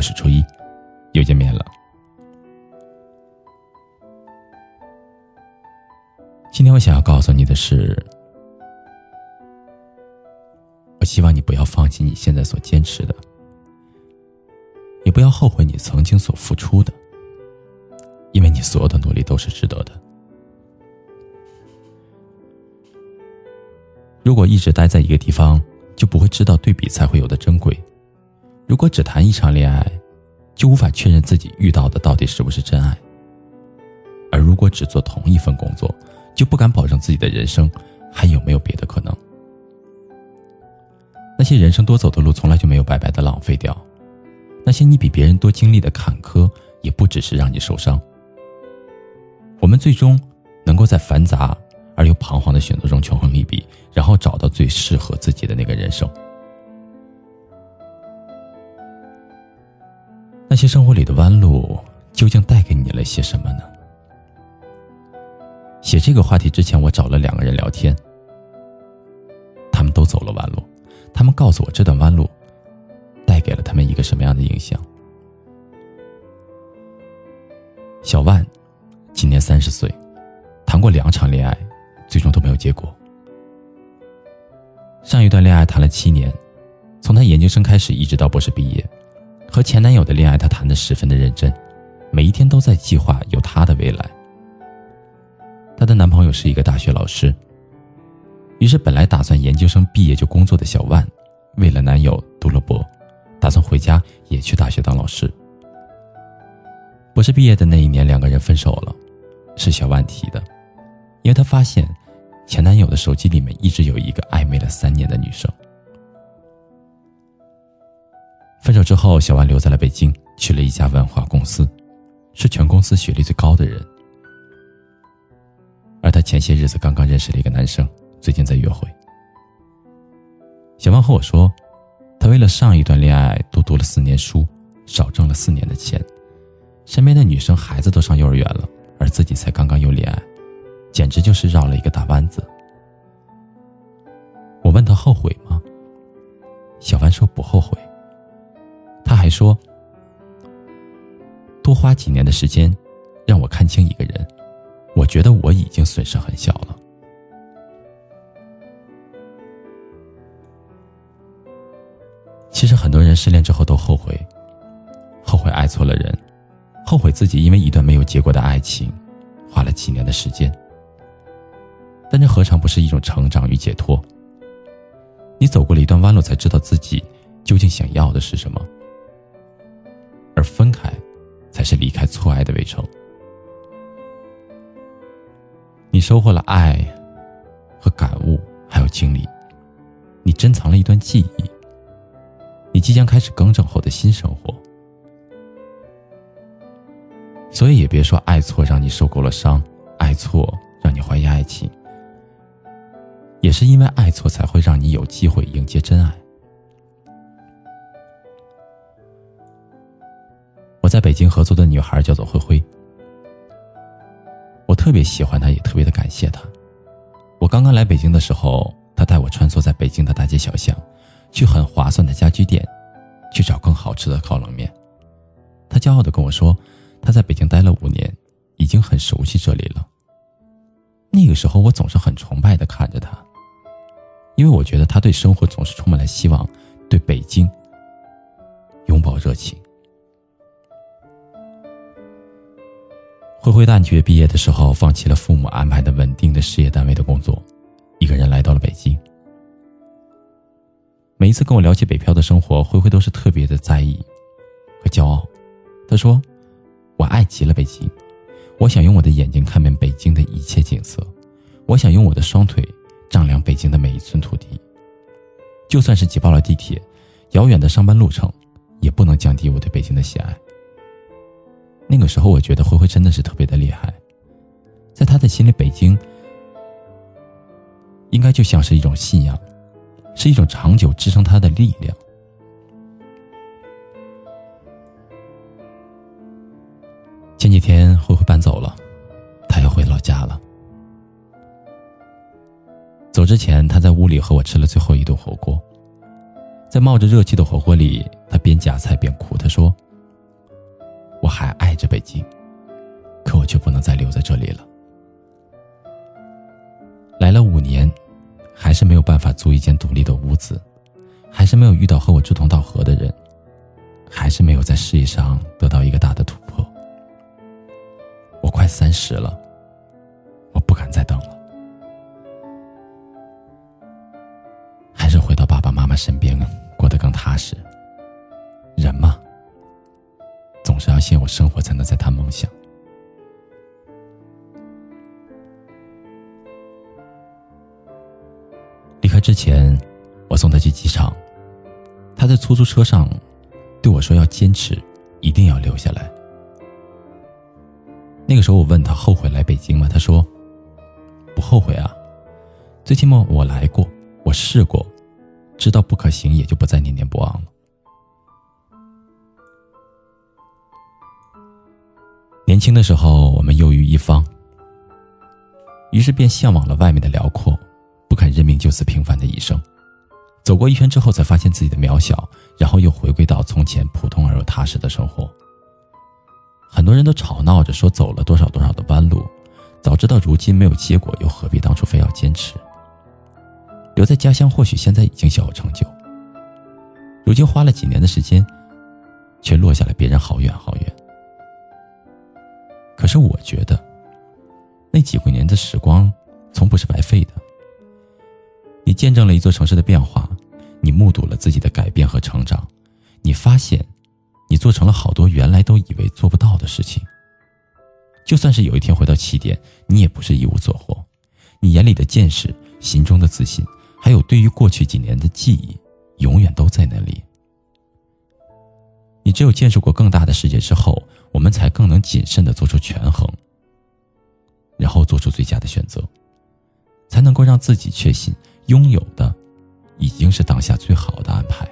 我是初一，又见面了。今天我想要告诉你的是，我希望你不要放弃你现在所坚持的，也不要后悔你曾经所付出的，因为你所有的努力都是值得的。如果一直待在一个地方，就不会知道对比才会有的珍贵；如果只谈一场恋爱，就无法确认自己遇到的到底是不是真爱；而如果只做同一份工作，就不敢保证自己的人生还有没有别的可能。那些人生多走的路，从来就没有白白的浪费掉；那些你比别人多经历的坎坷，也不只是让你受伤。我们最终能够在繁杂。而又彷徨的选择中权衡利弊，然后找到最适合自己的那个人生。那些生活里的弯路，究竟带给你了些什么呢？写这个话题之前，我找了两个人聊天，他们都走了弯路，他们告诉我这段弯路带给了他们一个什么样的影响。小万今年三十岁，谈过两场恋爱。最终都没有结果。上一段恋爱谈了七年，从他研究生开始一直到博士毕业，和前男友的恋爱她谈得十分的认真，每一天都在计划有她的未来。她的男朋友是一个大学老师，于是本来打算研究生毕业就工作的小万，为了男友读了博，打算回家也去大学当老师。博士毕业的那一年，两个人分手了，是小万提的，因为他发现。前男友的手机里面一直有一个暧昧了三年的女生。分手之后，小万留在了北京，去了一家文化公司，是全公司学历最高的人。而他前些日子刚刚认识了一个男生，最近在约会。小万和我说，他为了上一段恋爱多读了四年书，少挣了四年的钱，身边的女生孩子都上幼儿园了，而自己才刚刚有恋爱。简直就是绕了一个大弯子。我问他后悔吗？小万说不后悔。说，多花几年的时间，让我看清一个人，我觉得我已经损失很小了。其实很多人失恋之后都后悔，后悔爱错了人，后悔自己因为一段没有结果的爱情，花了几年的时间。但这何尝不是一种成长与解脱？你走过了一段弯路，才知道自己究竟想要的是什么。而分开，才是离开错爱的围城。你收获了爱和感悟，还有经历；你珍藏了一段记忆；你即将开始更正后的新生活。所以，也别说爱错让你受够了伤，爱错让你怀疑爱情。也是因为爱错，才会让你有机会迎接真爱。在北京合作的女孩叫做灰灰，我特别喜欢她，也特别的感谢她。我刚刚来北京的时候，她带我穿梭在北京的大街小巷，去很划算的家居店，去找更好吃的烤冷面。她骄傲的跟我说，她在北京待了五年，已经很熟悉这里了。那个时候，我总是很崇拜的看着她。因为我觉得他对生活总是充满了希望，对北京拥抱热情。灰灰大学毕业的时候，放弃了父母安排的稳定的事业单位的工作，一个人来到了北京。每一次跟我聊起北漂的生活，灰灰都是特别的在意和骄傲。他说：“我爱极了北京，我想用我的眼睛看遍北京的一切景色，我想用我的双腿。”丈量北京的每一寸土地，就算是挤爆了地铁，遥远的上班路程，也不能降低我对北京的喜爱。那个时候，我觉得灰灰真的是特别的厉害，在他的心里，北京应该就像是一种信仰，是一种长久支撑他的力量。前几天，灰灰搬走了，他要回老家了。走之前，他在屋里和我吃了最后一顿火锅。在冒着热气的火锅里，他边夹菜边哭。他说：“我还爱着北京，可我却不能再留在这里了。来了五年，还是没有办法租一间独立的屋子，还是没有遇到和我志同道合的人，还是没有在事业上得到一个大的突破。我快三十了，我不敢再等了，还是回到爸爸妈妈身边，过是要先有生活，才能再谈梦想。离开之前，我送他去机场，他在出租车上对我说：“要坚持，一定要留下来。”那个时候，我问他后悔来北京吗？他说：“不后悔啊，最起码我来过，我试过，知道不可行，也就不再念念不忘了。”年轻的时候，我们优于一方，于是便向往了外面的辽阔，不肯认命就此平凡的一生。走过一圈之后，才发现自己的渺小，然后又回归到从前普通而又踏实的生活。很多人都吵闹着说走了多少多少的弯路，早知道如今没有结果，又何必当初非要坚持？留在家乡，或许现在已经小有成就。如今花了几年的时间，却落下了别人好远好远。是我觉得，那几个年的时光，从不是白费的。你见证了一座城市的变化，你目睹了自己的改变和成长，你发现。你做成了好多原来都以为做不到的事情。就算是有一天回到起点，你也不是一无所获。你眼里的见识、心中的自信，还有对于过去几年的记忆，永远都在那里。你只有见识过更大的世界之后，我们才更能谨慎的做出权衡，然后做出最佳的选择，才能够让自己确信拥有的已经是当下最好的安排，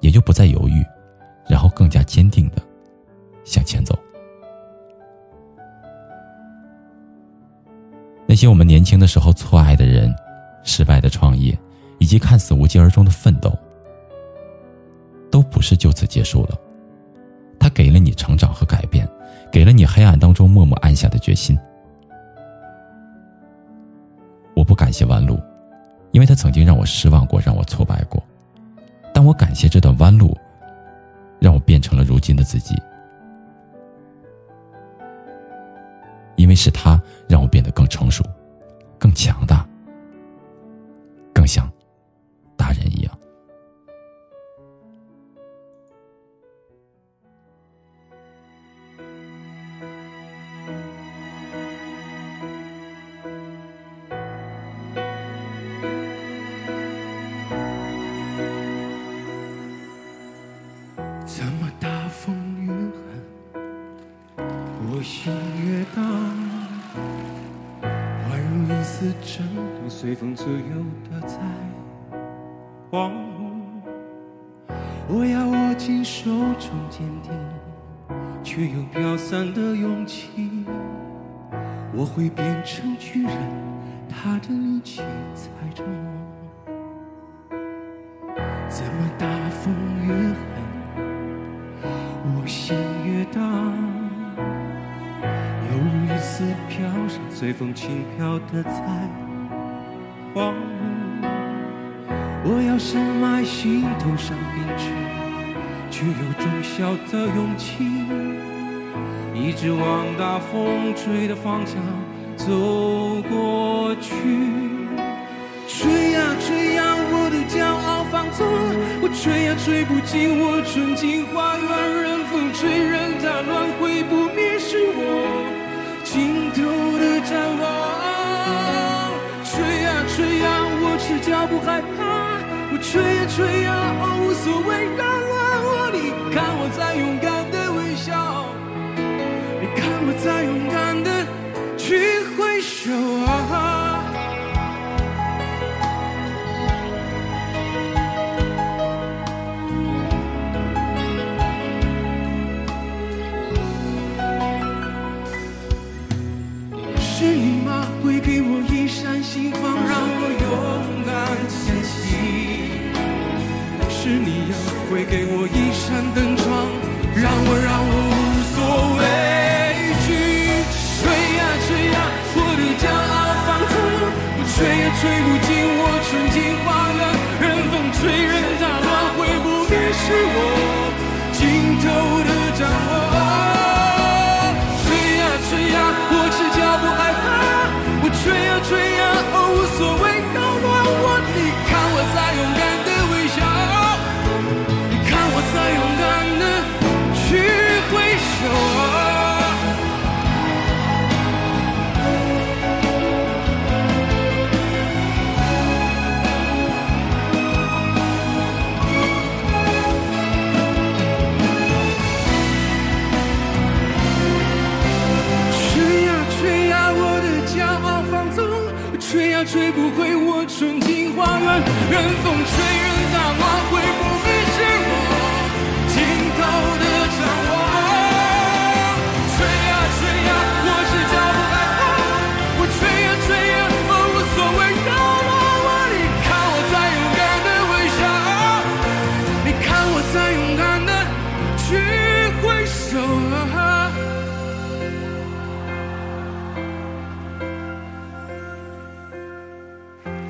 也就不再犹豫。然后更加坚定的向前走。那些我们年轻的时候错爱的人、失败的创业，以及看似无疾而终的奋斗，都不是就此结束了。给了你成长和改变，给了你黑暗当中默默按下的决心。我不感谢弯路，因为他曾经让我失望过，让我挫败过，但我感谢这段弯路。让我变成了如今的自己，因为是他让我变得更成熟、更强大、更想自由的在荒芜。我要握紧手中坚定，却又飘散的勇气。我会变成巨人，踏着力气踩着梦。怎么大风越狠，我心越大。犹如一丝飘上，随风轻飘的在荒芜。我要深埋心头上冰去，却有种小的勇气，一直往大风吹的方向走过去。吹呀吹呀，我的骄傲放纵，我吹呀吹不尽我纯净花园，任风吹，任它乱，会不灭是我。尽头的展望，脚不害怕，我吹呀吹呀，哦无所谓，让我你看我在勇敢的微笑，你看我在勇敢的去挥手啊。是你吗？会给我一扇心房，会给我一扇灯，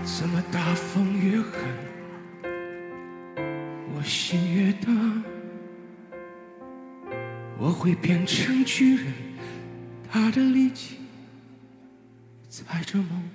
怎么大风越狠，我心越大？我会变成巨人，他的力气踩着梦。